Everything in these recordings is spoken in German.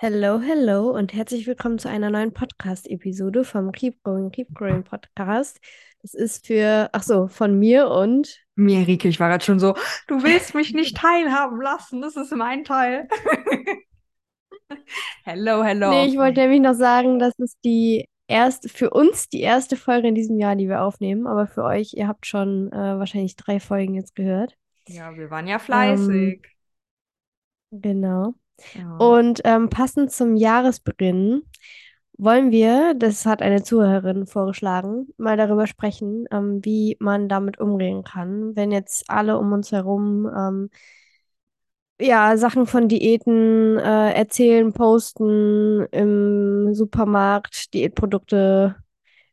Hello, hello und herzlich willkommen zu einer neuen Podcast-Episode vom Keep Growing, Keep Growing Podcast. Das ist für, ach so, von mir und mir, Rike. Ich war gerade schon so, du willst mich nicht teilhaben lassen, das ist mein Teil. hello, hello. Nee, ich wollte nämlich noch sagen, das ist die erste, für uns die erste Folge in diesem Jahr, die wir aufnehmen, aber für euch, ihr habt schon äh, wahrscheinlich drei Folgen jetzt gehört. Ja, wir waren ja fleißig. Ähm, genau. Und ähm, passend zum Jahresbeginn wollen wir, das hat eine Zuhörerin vorgeschlagen, mal darüber sprechen, ähm, wie man damit umgehen kann, wenn jetzt alle um uns herum ähm, ja, Sachen von Diäten äh, erzählen, posten im Supermarkt, Diätprodukte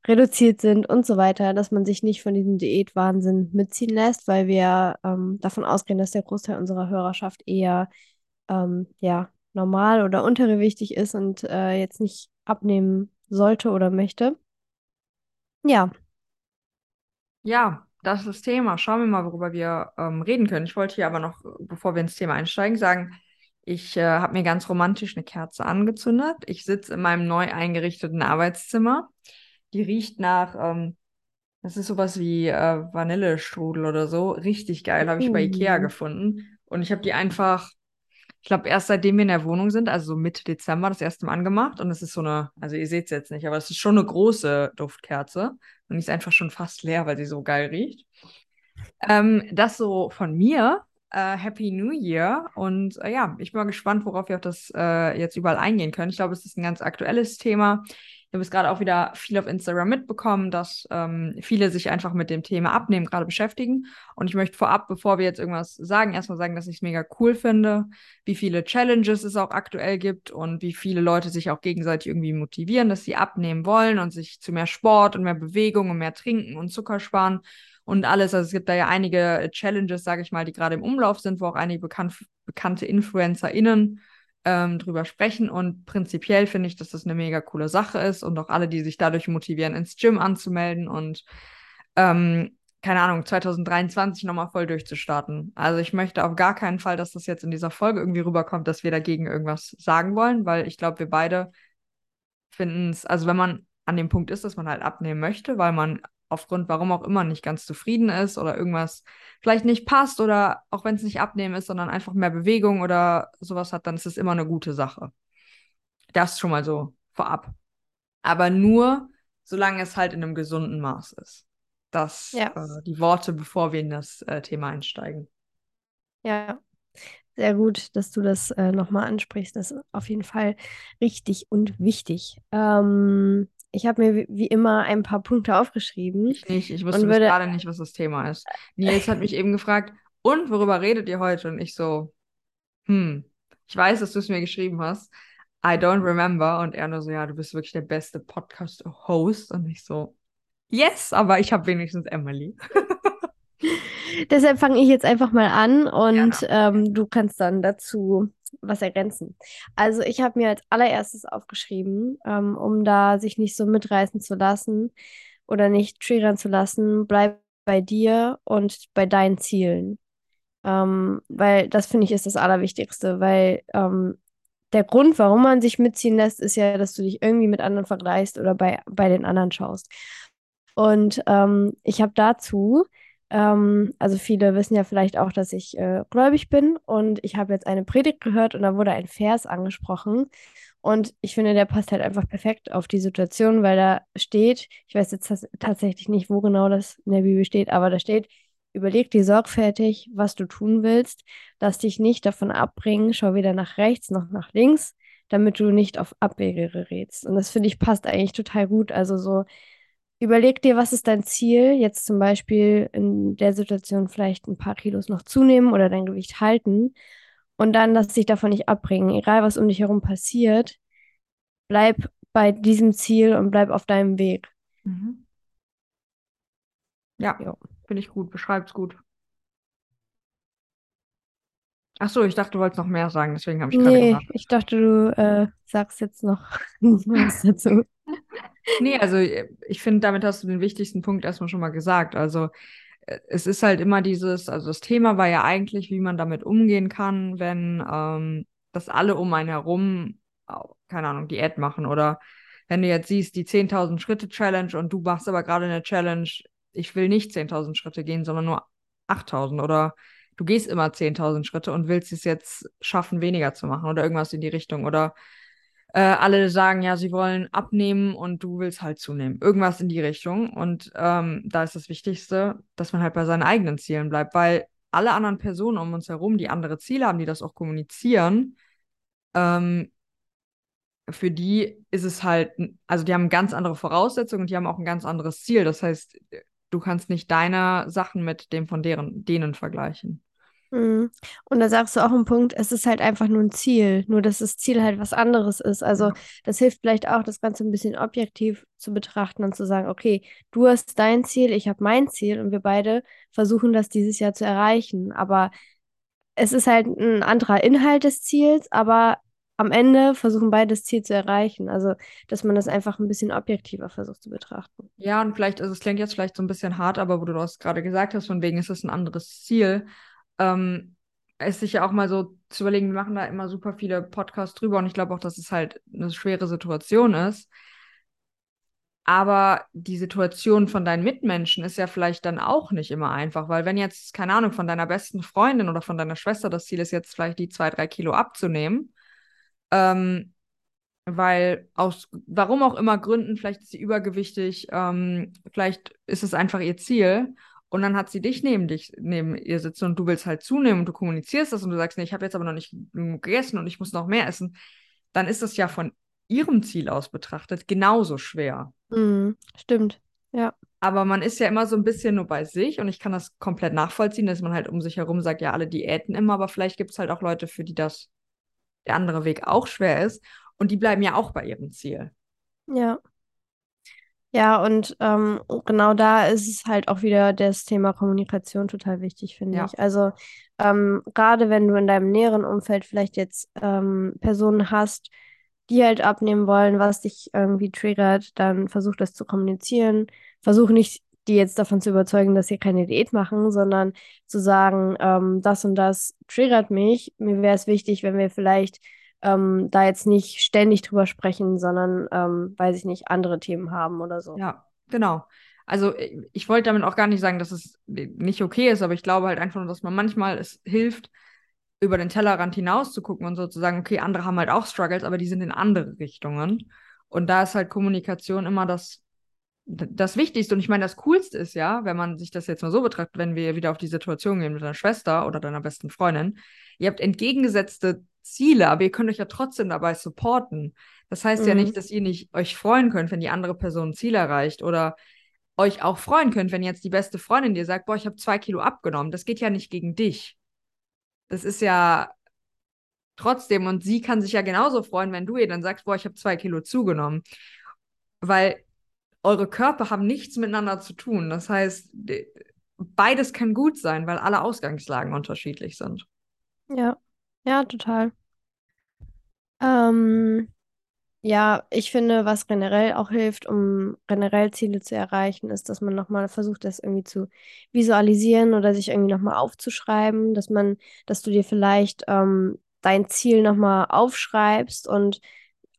reduziert sind und so weiter, dass man sich nicht von diesem Diätwahnsinn mitziehen lässt, weil wir ähm, davon ausgehen, dass der Großteil unserer Hörerschaft eher ähm, ja, normal oder untergewichtig ist und äh, jetzt nicht abnehmen sollte oder möchte. Ja. Ja, das ist das Thema. Schauen wir mal, worüber wir ähm, reden können. Ich wollte hier aber noch, bevor wir ins Thema einsteigen, sagen, ich äh, habe mir ganz romantisch eine Kerze angezündet. Ich sitze in meinem neu eingerichteten Arbeitszimmer. Die riecht nach, ähm, das ist sowas wie äh, Vanillestrudel oder so. Richtig geil, habe ich bei Ikea uh. gefunden. Und ich habe die einfach ich glaube, erst seitdem wir in der Wohnung sind, also so Mitte Dezember, das erste Mal angemacht. Und es ist so eine, also ihr seht es jetzt nicht, aber es ist schon eine große Duftkerze. Und die ist einfach schon fast leer, weil sie so geil riecht. Ähm, das so von mir. Äh, Happy New Year. Und äh, ja, ich bin mal gespannt, worauf wir auf das äh, jetzt überall eingehen können. Ich glaube, es ist ein ganz aktuelles Thema habe es gerade auch wieder viel auf Instagram mitbekommen, dass ähm, viele sich einfach mit dem Thema Abnehmen gerade beschäftigen. Und ich möchte vorab, bevor wir jetzt irgendwas sagen, erstmal sagen, dass ich es mega cool finde, wie viele Challenges es auch aktuell gibt und wie viele Leute sich auch gegenseitig irgendwie motivieren, dass sie abnehmen wollen und sich zu mehr Sport und mehr Bewegung und mehr Trinken und Zucker sparen und alles. Also es gibt da ja einige Challenges, sage ich mal, die gerade im Umlauf sind, wo auch einige bekan bekannte InfluencerInnen ähm, drüber sprechen. Und prinzipiell finde ich, dass das eine mega coole Sache ist und auch alle, die sich dadurch motivieren, ins Gym anzumelden und ähm, keine Ahnung, 2023 nochmal voll durchzustarten. Also ich möchte auf gar keinen Fall, dass das jetzt in dieser Folge irgendwie rüberkommt, dass wir dagegen irgendwas sagen wollen, weil ich glaube, wir beide finden es, also wenn man an dem Punkt ist, dass man halt abnehmen möchte, weil man aufgrund warum auch immer nicht ganz zufrieden ist oder irgendwas vielleicht nicht passt oder auch wenn es nicht abnehmen ist, sondern einfach mehr Bewegung oder sowas hat, dann ist es immer eine gute Sache. Das schon mal so vorab. Aber nur, solange es halt in einem gesunden Maß ist. Das ja. äh, die Worte, bevor wir in das äh, Thema einsteigen. Ja, sehr gut, dass du das äh, nochmal ansprichst. Das ist auf jeden Fall richtig und wichtig. Ähm, ich habe mir wie immer ein paar Punkte aufgeschrieben. Ich nicht, ich wusste würde... gerade nicht, was das Thema ist. Nils hat mich eben gefragt, und worüber redet ihr heute? Und ich so, hm, ich weiß, dass du es mir geschrieben hast. I don't remember. Und er nur so, ja, du bist wirklich der beste Podcast-Host. Und ich so, yes, aber ich habe wenigstens Emily. Deshalb fange ich jetzt einfach mal an und ähm, du kannst dann dazu was ergänzen. Also ich habe mir als allererstes aufgeschrieben, ähm, um da sich nicht so mitreißen zu lassen oder nicht triggern zu lassen, bleib bei dir und bei deinen Zielen. Ähm, weil das finde ich ist das Allerwichtigste, weil ähm, der Grund, warum man sich mitziehen lässt, ist ja, dass du dich irgendwie mit anderen vergleichst oder bei, bei den anderen schaust. Und ähm, ich habe dazu ähm, also viele wissen ja vielleicht auch, dass ich äh, gläubig bin und ich habe jetzt eine Predigt gehört und da wurde ein Vers angesprochen. Und ich finde, der passt halt einfach perfekt auf die Situation, weil da steht, ich weiß jetzt tatsächlich nicht, wo genau das in der Bibel steht, aber da steht, überleg dir sorgfältig, was du tun willst, lass dich nicht davon abbringen, schau weder nach rechts noch nach links, damit du nicht auf Abwege gerätst. Und das finde ich passt eigentlich total gut. Also so, Überleg dir, was ist dein Ziel? Jetzt zum Beispiel in der Situation vielleicht ein paar Kilos noch zunehmen oder dein Gewicht halten. Und dann lass dich davon nicht abbringen. Egal, was um dich herum passiert, bleib bei diesem Ziel und bleib auf deinem Weg. Mhm. Ja, finde ich gut. Beschreib's gut. Ach so, ich dachte, du wolltest noch mehr sagen, deswegen habe ich gerade Nee, ich dachte, du äh, sagst jetzt noch was dazu. Nee, also äh, ich finde, damit hast du den wichtigsten Punkt erstmal schon mal gesagt. Also äh, es ist halt immer dieses, also das Thema war ja eigentlich, wie man damit umgehen kann, wenn ähm, das alle um einen herum keine Ahnung, Diät machen oder wenn du jetzt siehst, die 10.000 Schritte Challenge und du machst aber gerade eine Challenge, ich will nicht 10.000 Schritte gehen, sondern nur 8.000 oder du gehst immer 10.000 Schritte und willst es jetzt schaffen, weniger zu machen oder irgendwas in die Richtung oder äh, alle sagen, ja, sie wollen abnehmen und du willst halt zunehmen. Irgendwas in die Richtung. Und ähm, da ist das Wichtigste, dass man halt bei seinen eigenen Zielen bleibt, weil alle anderen Personen um uns herum, die andere Ziele haben, die das auch kommunizieren, ähm, für die ist es halt, also die haben ganz andere Voraussetzungen und die haben auch ein ganz anderes Ziel. Das heißt, du kannst nicht deine Sachen mit dem von deren, denen vergleichen. Mhm. Und da sagst du auch einen Punkt, es ist halt einfach nur ein Ziel, nur dass das Ziel halt was anderes ist. Also das hilft vielleicht auch, das Ganze ein bisschen objektiv zu betrachten und zu sagen, okay, du hast dein Ziel, ich habe mein Ziel und wir beide versuchen das dieses Jahr zu erreichen. Aber es ist halt ein anderer Inhalt des Ziels, aber am Ende versuchen beide das Ziel zu erreichen. Also, dass man das einfach ein bisschen objektiver versucht zu betrachten. Ja, und vielleicht, also es klingt jetzt vielleicht so ein bisschen hart, aber wo du das gerade gesagt hast, von wegen ist es ein anderes Ziel, ähm, ist sich ja auch mal so zu überlegen, wir machen da immer super viele Podcasts drüber und ich glaube auch, dass es halt eine schwere Situation ist. Aber die Situation von deinen Mitmenschen ist ja vielleicht dann auch nicht immer einfach, weil wenn jetzt, keine Ahnung, von deiner besten Freundin oder von deiner Schwester das Ziel ist, jetzt vielleicht die zwei, drei Kilo abzunehmen, ähm, weil aus warum auch immer Gründen, vielleicht ist sie übergewichtig, ähm, vielleicht ist es einfach ihr Ziel und dann hat sie dich neben dich, neben ihr sitzen und du willst halt zunehmen und du kommunizierst das und du sagst, nee, ich habe jetzt aber noch nicht genug gegessen und ich muss noch mehr essen, dann ist das ja von ihrem Ziel aus betrachtet genauso schwer. Mhm, stimmt. Ja. Aber man ist ja immer so ein bisschen nur bei sich und ich kann das komplett nachvollziehen, dass man halt um sich herum sagt, ja, alle Diäten immer, aber vielleicht gibt es halt auch Leute, für die das der andere Weg auch schwer ist und die bleiben ja auch bei ihrem Ziel. Ja. Ja, und ähm, genau da ist es halt auch wieder das Thema Kommunikation total wichtig, finde Ja. ich. Also ähm, gerade wenn du in deinem näheren Umfeld vielleicht jetzt ähm, Personen hast, die halt abnehmen wollen, was dich irgendwie triggert, dann versuch das zu kommunizieren. Versuch nicht, die jetzt davon zu überzeugen, dass sie keine Diät machen, sondern zu sagen, ähm, das und das triggert mich. Mir wäre es wichtig, wenn wir vielleicht ähm, da jetzt nicht ständig drüber sprechen, sondern, ähm, weiß ich nicht, andere Themen haben oder so. Ja, genau. Also ich, ich wollte damit auch gar nicht sagen, dass es nicht okay ist, aber ich glaube halt einfach nur, dass man manchmal es hilft, über den Tellerrand hinaus zu gucken und so zu sagen, okay, andere haben halt auch Struggles, aber die sind in andere Richtungen. Und da ist halt Kommunikation immer das, das Wichtigste. Und ich meine, das Coolste ist ja, wenn man sich das jetzt mal so betrachtet, wenn wir wieder auf die Situation gehen mit deiner Schwester oder deiner besten Freundin, ihr habt entgegengesetzte Ziele, aber ihr könnt euch ja trotzdem dabei supporten. Das heißt ja Mhm. nicht, dass ihr nicht euch freuen könnt, wenn die andere Person ein Ziel erreicht oder euch auch freuen könnt, wenn jetzt die beste Freundin dir sagt, boah, ich habe zwei Kilo abgenommen. Das geht ja nicht gegen dich. Das ist ja trotzdem, und sie kann sich ja genauso freuen, wenn du ihr dann sagst, boah, ich habe zwei Kilo zugenommen. Weil eure Körper haben nichts miteinander zu tun. Das heißt, de- beides kann gut sein, weil alle Ausgangslagen unterschiedlich sind. Ja, ja, total. Ähm, ja, ich finde, was generell auch hilft, um generell Ziele zu erreichen, ist, dass man nochmal versucht, das irgendwie zu visualisieren oder sich irgendwie nochmal aufzuschreiben, dass man, dass du dir vielleicht ähm, dein Ziel nochmal aufschreibst und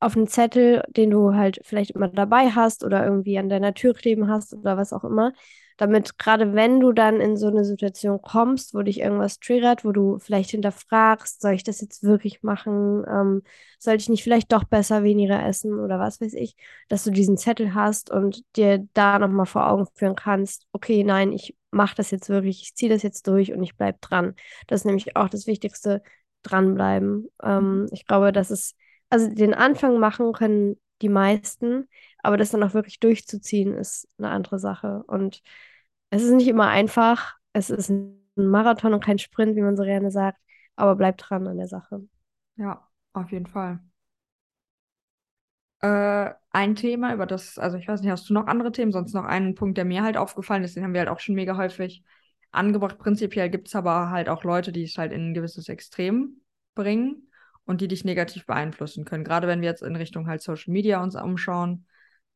auf einen Zettel, den du halt vielleicht immer dabei hast oder irgendwie an deiner Tür kleben hast oder was auch immer, damit gerade wenn du dann in so eine Situation kommst, wo dich irgendwas triggert, wo du vielleicht hinterfragst, soll ich das jetzt wirklich machen? Ähm, sollte ich nicht vielleicht doch besser weniger essen oder was weiß ich, dass du diesen Zettel hast und dir da nochmal vor Augen führen kannst, okay, nein, ich mache das jetzt wirklich, ich ziehe das jetzt durch und ich bleib dran. Das ist nämlich auch das Wichtigste, dranbleiben. Ähm, ich glaube, das ist, also den Anfang machen können die meisten, aber das dann auch wirklich durchzuziehen, ist eine andere Sache. Und es ist nicht immer einfach. Es ist ein Marathon und kein Sprint, wie man so gerne sagt, aber bleib dran an der Sache. Ja, auf jeden Fall. Äh, ein Thema, über das, also ich weiß nicht, hast du noch andere Themen? Sonst noch einen Punkt, der mir halt aufgefallen ist, den haben wir halt auch schon mega häufig angebracht. Prinzipiell gibt es aber halt auch Leute, die es halt in ein gewisses Extrem bringen und die dich negativ beeinflussen können. Gerade wenn wir jetzt in Richtung halt Social Media uns umschauen,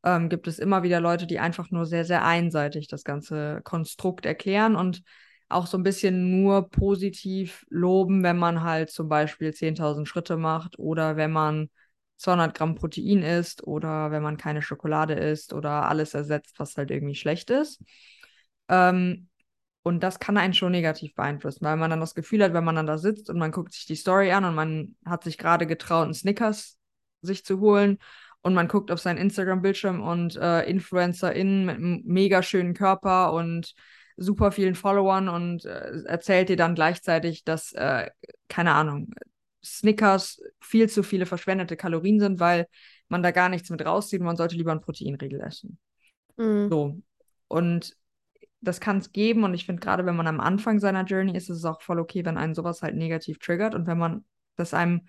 ähm, gibt es immer wieder Leute, die einfach nur sehr, sehr einseitig das ganze Konstrukt erklären und auch so ein bisschen nur positiv loben, wenn man halt zum Beispiel 10.000 Schritte macht oder wenn man 200 Gramm Protein isst oder wenn man keine Schokolade isst oder alles ersetzt, was halt irgendwie schlecht ist. Ähm, und das kann einen schon negativ beeinflussen, weil man dann das Gefühl hat, wenn man dann da sitzt und man guckt sich die Story an und man hat sich gerade getraut, einen Snickers sich zu holen und man guckt auf seinen Instagram-Bildschirm und äh, InfluencerInnen mit einem mega schönen Körper und super vielen Followern und äh, erzählt dir dann gleichzeitig, dass, äh, keine Ahnung, Snickers viel zu viele verschwendete Kalorien sind, weil man da gar nichts mit rauszieht und man sollte lieber einen Proteinriegel essen. Mhm. So. Und das kann es geben und ich finde gerade, wenn man am Anfang seiner Journey ist, ist es auch voll okay, wenn einen sowas halt negativ triggert und wenn man das einem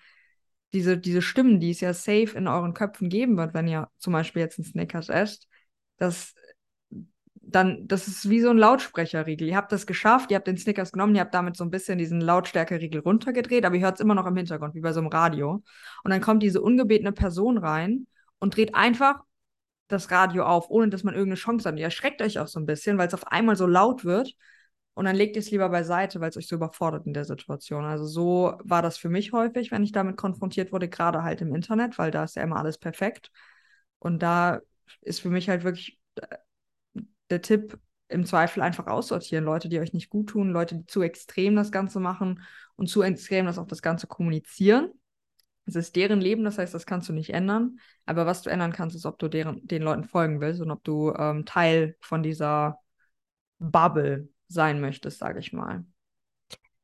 diese, diese Stimmen, die es ja safe in euren Köpfen geben wird, wenn ihr zum Beispiel jetzt einen Snickers esst, das dann, das ist wie so ein Lautsprecherriegel. Ihr habt das geschafft, ihr habt den Snickers genommen, ihr habt damit so ein bisschen diesen Lautstärkeriegel runtergedreht, aber ihr hört es immer noch im Hintergrund, wie bei so einem Radio. Und dann kommt diese ungebetene Person rein und dreht einfach das Radio auf, ohne dass man irgendeine Chance hat. Ihr erschreckt euch auch so ein bisschen, weil es auf einmal so laut wird. Und dann legt ihr es lieber beiseite, weil es euch so überfordert in der Situation. Also so war das für mich häufig, wenn ich damit konfrontiert wurde, gerade halt im Internet, weil da ist ja immer alles perfekt. Und da ist für mich halt wirklich äh, der Tipp, im Zweifel einfach aussortieren. Leute, die euch nicht gut tun, Leute, die zu extrem das Ganze machen und zu extrem das auch das Ganze kommunizieren. Es ist deren Leben, das heißt, das kannst du nicht ändern. Aber was du ändern kannst, ist, ob du deren, den Leuten folgen willst und ob du ähm, Teil von dieser Bubble sein möchtest, sage ich mal.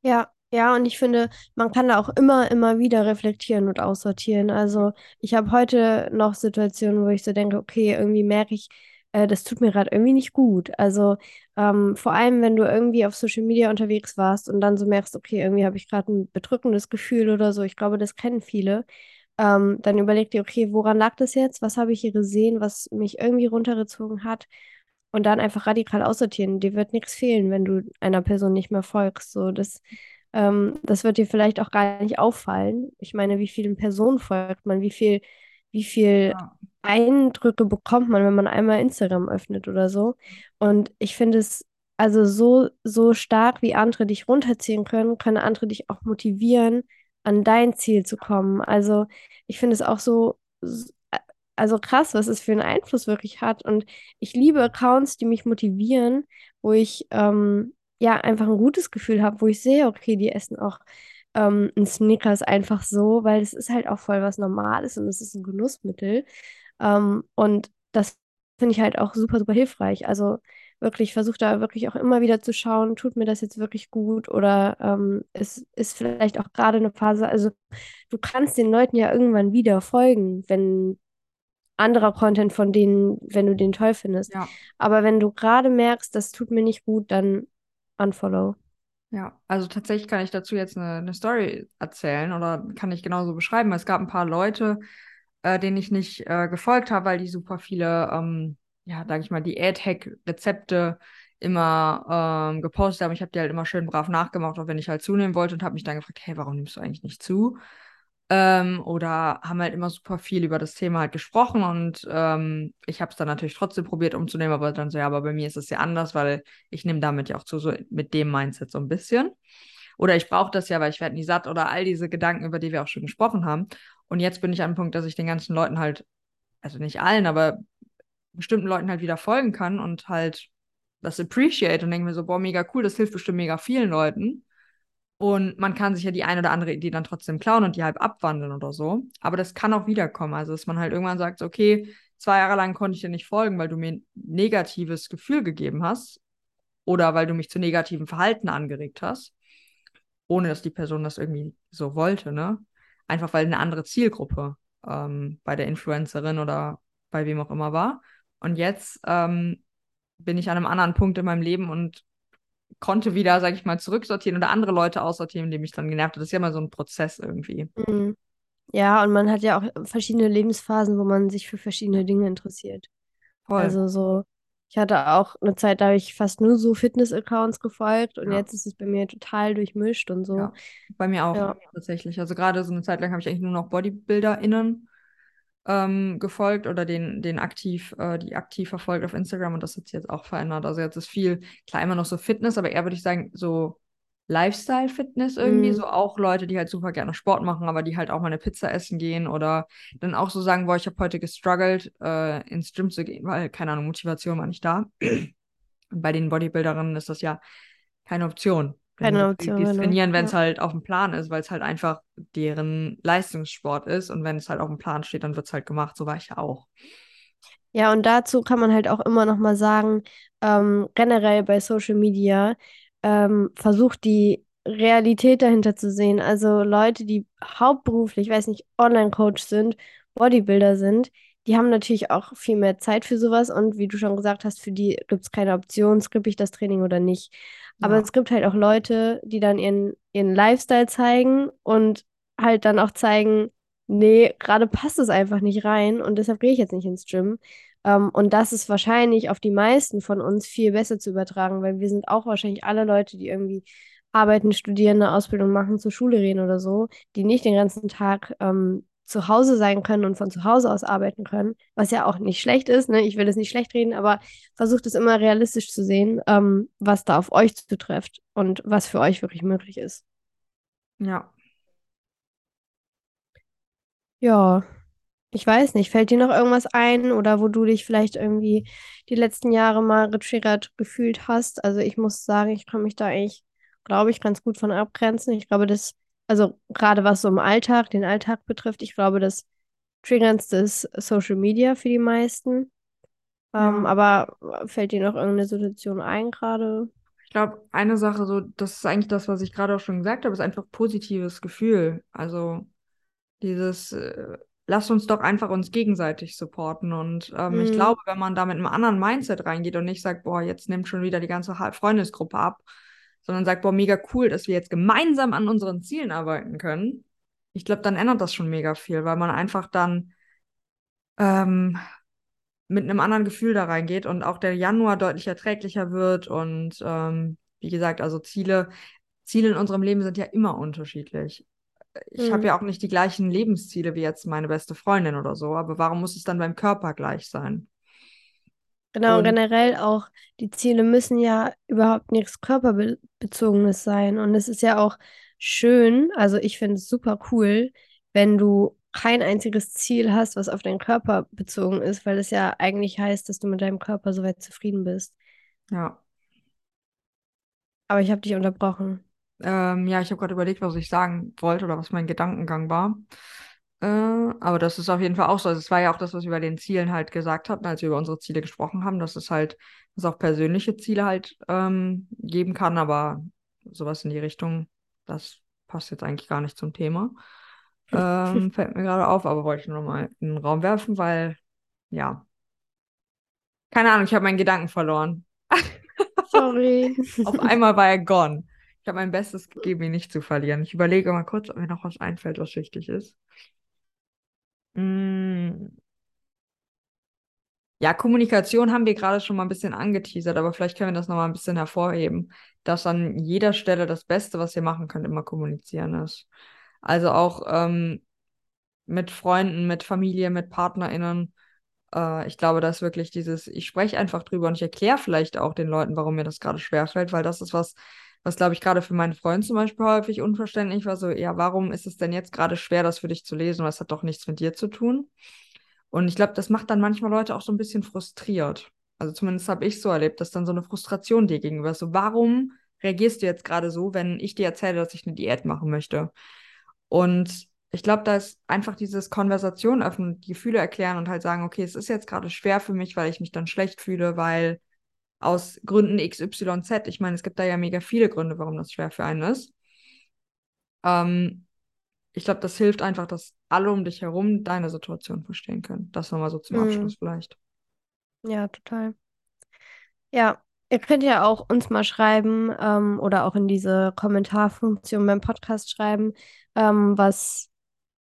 Ja, ja, und ich finde, man kann da auch immer, immer wieder reflektieren und aussortieren. Also ich habe heute noch Situationen, wo ich so denke, okay, irgendwie merke ich, äh, das tut mir gerade irgendwie nicht gut. Also ähm, vor allem, wenn du irgendwie auf Social Media unterwegs warst und dann so merkst, okay, irgendwie habe ich gerade ein bedrückendes Gefühl oder so. Ich glaube, das kennen viele. Ähm, dann überleg dir, okay, woran lag das jetzt? Was habe ich hier gesehen, was mich irgendwie runtergezogen hat? Und dann einfach radikal aussortieren. Dir wird nichts fehlen, wenn du einer Person nicht mehr folgst. So, das, ähm, das wird dir vielleicht auch gar nicht auffallen. Ich meine, wie vielen Personen folgt man, wie viel, wie viel ja. Eindrücke bekommt man, wenn man einmal Instagram öffnet oder so. Und ich finde es also so, so stark, wie andere dich runterziehen können, können andere dich auch motivieren, an dein Ziel zu kommen. Also ich finde es auch so, also krass, was es für einen Einfluss wirklich hat. Und ich liebe Accounts, die mich motivieren, wo ich ähm, ja einfach ein gutes Gefühl habe, wo ich sehe, okay, die essen auch ähm, ein Snickers einfach so, weil es ist halt auch voll was Normales und es ist ein Genussmittel. Ähm, und das finde ich halt auch super, super hilfreich. Also wirklich, versuche da wirklich auch immer wieder zu schauen, tut mir das jetzt wirklich gut oder ähm, es ist vielleicht auch gerade eine Phase, also du kannst den Leuten ja irgendwann wieder folgen, wenn anderer Content von denen, wenn du den toll findest. Ja. Aber wenn du gerade merkst, das tut mir nicht gut, dann unfollow. Ja, also tatsächlich kann ich dazu jetzt eine, eine Story erzählen oder kann ich genauso beschreiben. Es gab ein paar Leute, äh, denen ich nicht äh, gefolgt habe, weil die super viele, ähm, ja, sag ich mal, Diät-Hack-Rezepte immer ähm, gepostet haben. Ich habe die halt immer schön brav nachgemacht, auch wenn ich halt zunehmen wollte und habe mich dann gefragt, hey, warum nimmst du eigentlich nicht zu? Ähm, oder haben halt immer super viel über das Thema halt gesprochen und ähm, ich habe es dann natürlich trotzdem probiert umzunehmen, aber dann so, ja, aber bei mir ist es ja anders, weil ich nehme damit ja auch zu, so mit dem Mindset so ein bisschen. Oder ich brauche das ja, weil ich werde nie satt oder all diese Gedanken, über die wir auch schon gesprochen haben. Und jetzt bin ich an dem Punkt, dass ich den ganzen Leuten halt, also nicht allen, aber bestimmten Leuten halt wieder folgen kann und halt das appreciate und denke mir so, boah, mega cool, das hilft bestimmt mega vielen Leuten. Und man kann sich ja die eine oder andere Idee dann trotzdem klauen und die halb abwandeln oder so. Aber das kann auch wiederkommen. Also, dass man halt irgendwann sagt, okay, zwei Jahre lang konnte ich dir nicht folgen, weil du mir ein negatives Gefühl gegeben hast oder weil du mich zu negativen Verhalten angeregt hast, ohne dass die Person das irgendwie so wollte, ne? Einfach weil eine andere Zielgruppe ähm, bei der Influencerin oder bei wem auch immer war. Und jetzt ähm, bin ich an einem anderen Punkt in meinem Leben und konnte wieder, sag ich mal, zurücksortieren oder andere Leute aussortieren, die mich dann genervt hat. Das ist ja immer so ein Prozess irgendwie. Mhm. Ja, und man hat ja auch verschiedene Lebensphasen, wo man sich für verschiedene Dinge interessiert. Voll. Also so, ich hatte auch eine Zeit, da habe ich fast nur so Fitness-Accounts gefolgt und ja. jetzt ist es bei mir total durchmischt und so. Ja, bei mir auch ja. tatsächlich. Also gerade so eine Zeit lang habe ich eigentlich nur noch BodybuilderInnen ähm, gefolgt oder den, den aktiv, äh, die aktiv verfolgt auf Instagram und das hat sich jetzt auch verändert. Also jetzt ist viel, klar immer noch so Fitness, aber eher würde ich sagen, so Lifestyle-Fitness irgendwie, Mhm. so auch Leute, die halt super gerne Sport machen, aber die halt auch mal eine Pizza essen gehen oder dann auch so sagen, boah, ich habe heute gestruggelt, äh, ins Gym zu gehen, weil, keine Ahnung, Motivation war nicht da. Und bei den Bodybuilderinnen ist das ja keine Option. Keine Option, die genau. trainieren, wenn es Ja. halt auf dem Plan ist, weil es halt einfach deren Leistungssport ist und wenn es halt auf dem Plan steht, dann wird es halt gemacht. So war ich ja auch. Ja, und dazu kann man halt auch immer noch mal sagen, ähm, generell bei Social Media, ähm, versucht die Realität dahinter zu sehen. Also Leute, die hauptberuflich, weiß nicht, Online-Coach sind, Bodybuilder sind, die haben natürlich auch viel mehr Zeit für sowas und wie du schon gesagt hast, für die gibt es keine Option, skippe ich das Training oder nicht. Aber Ja. es gibt halt auch Leute, die dann ihren, ihren Lifestyle zeigen und halt dann auch zeigen, nee, gerade passt es einfach nicht rein und deshalb gehe ich jetzt nicht ins Gym. Ähm, und das ist wahrscheinlich auf die meisten von uns viel besser zu übertragen, weil wir sind auch wahrscheinlich alle Leute, die irgendwie arbeiten, studieren, eine Ausbildung machen, zur Schule gehen oder so, die nicht den ganzen Tag ähm, zu Hause sein können und von zu Hause aus arbeiten können, was ja auch nicht schlecht ist, ne? Ich will es nicht schlecht reden, aber versucht es immer realistisch zu sehen, ähm, was da auf euch zutrifft und was für euch wirklich möglich ist. Ja. Ja. Ich weiß nicht, fällt dir noch irgendwas ein oder wo du dich vielleicht irgendwie die letzten Jahre mal getriggert gefühlt hast? Also ich muss sagen, ich kann mich da eigentlich, glaube ich, ganz gut von abgrenzen. Ich glaube, das, also gerade was so im Alltag, den Alltag betrifft, ich glaube, das Triggerndste ist Social Media für die meisten. Ähm, Ja. aber fällt dir noch irgendeine Situation ein gerade? Ich glaube, eine Sache, so, das ist eigentlich das, was ich gerade auch schon gesagt habe, ist einfach positives Gefühl. Also dieses, äh, lasst uns doch einfach uns gegenseitig supporten. Und ähm, ich Mhm. glaube, wenn man da mit einem anderen Mindset reingeht und nicht sagt, boah, jetzt nimmt schon wieder die ganze Freundesgruppe ab, sondern sagt, boah, mega cool, dass wir jetzt gemeinsam an unseren Zielen arbeiten können. Ich glaube, dann ändert das schon mega viel, weil man einfach dann ähm, mit einem anderen Gefühl da reingeht und auch der Januar deutlich erträglicher wird. Und ähm, wie gesagt, also Ziele, Ziele in unserem Leben sind ja immer unterschiedlich. Ich habe Mhm. ja auch nicht die gleichen Lebensziele wie jetzt meine beste Freundin oder so, aber warum muss es dann beim Körper gleich sein? Genau, Und generell auch, die Ziele müssen ja überhaupt nichts Körperbezogenes sein. Und es ist ja auch schön, also ich finde es super cool, wenn du kein einziges Ziel hast, was auf deinen Körper bezogen ist, weil es ja eigentlich heißt, dass du mit deinem Körper soweit zufrieden bist. ja, Aber ich habe dich unterbrochen. Ähm, ja, ich habe gerade überlegt, was ich sagen wollte oder was mein Gedankengang war. Äh, aber das ist auf jeden Fall auch so. Also es war ja auch das, was wir bei den Zielen halt gesagt hatten, als wir über unsere Ziele gesprochen haben, dass es halt, dass auch persönliche Ziele halt ähm, geben kann, aber sowas in die Richtung, das passt jetzt eigentlich gar nicht zum Thema. Ähm, fällt mir gerade auf, aber wollte ich nur mal in den Raum werfen, weil, ja, keine Ahnung, ich habe meinen Gedanken verloren. Sorry. Auf einmal war er gone. Ich habe mein Bestes gegeben, ihn nicht zu verlieren. Ich überlege mal kurz, ob mir noch was einfällt, was wichtig ist. Mm. Ja, Kommunikation haben wir gerade schon mal ein bisschen angeteasert, aber vielleicht können wir das noch mal ein bisschen hervorheben, dass an jeder Stelle das Beste, was ihr machen könnt, immer kommunizieren ist. Also auch ähm, mit Freunden, mit Familie, mit PartnerInnen. Äh, ich glaube, das ist wirklich dieses, ich spreche einfach drüber und ich erkläre vielleicht auch den Leuten, warum mir das gerade schwerfällt, weil das ist was, was glaube ich gerade für meinen Freund zum Beispiel häufig unverständlich war. So, ja, warum ist es denn jetzt gerade schwer, das für dich zu lesen? Was hat doch nichts mit dir zu tun? Und ich glaube, das macht dann manchmal Leute auch so ein bisschen frustriert. Also zumindest habe ich so erlebt, dass dann so eine Frustration dir gegenüber ist. So, warum reagierst du jetzt gerade so, wenn ich dir erzähle, dass ich eine Diät machen möchte? Und ich glaube, da ist einfach dieses Konversation öffnen, Gefühle erklären und halt sagen, okay, es ist jetzt gerade schwer für mich, weil ich mich dann schlecht fühle, weil aus Gründen XYZ, ich meine, es gibt da ja mega viele Gründe, warum das schwer für einen ist. Ähm, ich glaube, das hilft einfach, dass alle um dich herum deine Situation verstehen können. Das nochmal so zum Mm. Abschluss vielleicht. Ja, total. Ja, ihr könnt ja auch uns mal schreiben ähm, oder auch in diese Kommentarfunktion beim Podcast schreiben, ähm, was,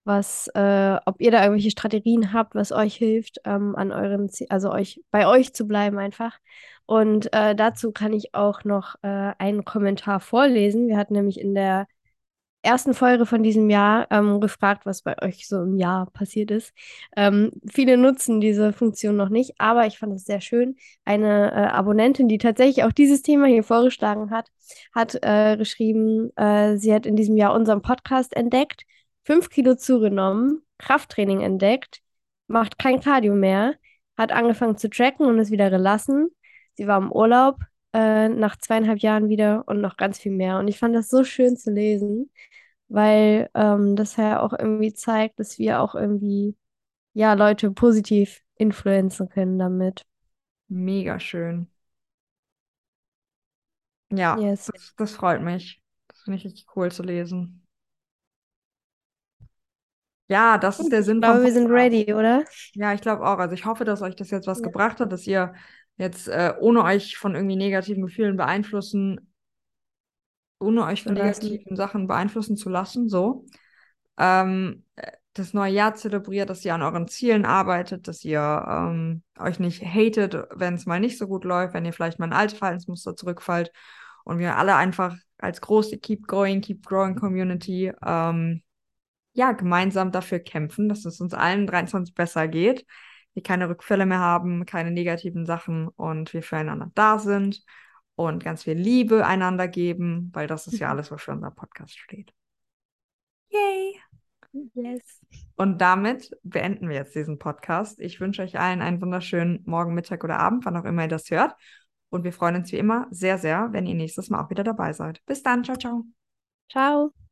was, äh, ob ihr da irgendwelche Strategien habt, was euch hilft, ähm, an euren Ziel, also euch bei euch zu bleiben einfach. Und äh, dazu kann ich auch noch äh, einen Kommentar vorlesen. Wir hatten nämlich in der ersten Folge von diesem Jahr ähm, gefragt, was bei euch so im Jahr passiert ist. Ähm, viele nutzen diese Funktion noch nicht, aber ich fand es sehr schön. Eine äh, Abonnentin, die tatsächlich auch dieses Thema hier vorgeschlagen hat, hat äh, geschrieben, äh, sie hat in diesem Jahr unseren Podcast entdeckt, fünf Kilo zugenommen, Krafttraining entdeckt, macht kein Cardio mehr, hat angefangen zu tracken und es wieder gelassen. Sie war im Urlaub, äh, nach zweieinhalb Jahren wieder und noch ganz viel mehr. Und ich fand das so schön zu lesen, weil ähm, das ja auch irgendwie zeigt, dass wir auch irgendwie, ja, Leute positiv influenzen können damit. Mega schön. Ja, Yes. das, das freut mich. Das finde ich richtig cool zu lesen. Ja, das ist der Sinn Ich glaube, wir sind ready, oder? Ja, ich glaube auch. Also ich hoffe, dass euch das jetzt was Ja. gebracht hat, dass ihr jetzt äh, ohne euch von irgendwie negativen Gefühlen beeinflussen, ohne euch von negativen Sachen beeinflussen zu lassen, so, ähm, äh, das neue Jahr zelebriert, dass ihr an euren Zielen arbeitet, dass ihr ähm, euch nicht hatet, wenn es mal nicht so gut läuft, wenn ihr vielleicht mal in alte Verhaltensmuster zurückfallt und wir alle einfach als große Keep Going, Keep Growing Community ähm, ja, gemeinsam dafür kämpfen, dass es uns allen 23 besser geht, wir keine Rückfälle mehr haben, keine negativen Sachen und wir füreinander da sind und ganz viel Liebe einander geben, weil das ist ja Mhm. alles, wofür unser Podcast steht. Yay! Yes. Und damit beenden wir jetzt diesen Podcast. Ich wünsche euch allen einen wunderschönen Morgen, Mittag oder Abend, wann auch immer ihr das hört. Und wir freuen uns wie immer sehr, sehr, wenn ihr nächstes Mal auch wieder dabei seid. Bis dann. Ciao, ciao. Ciao.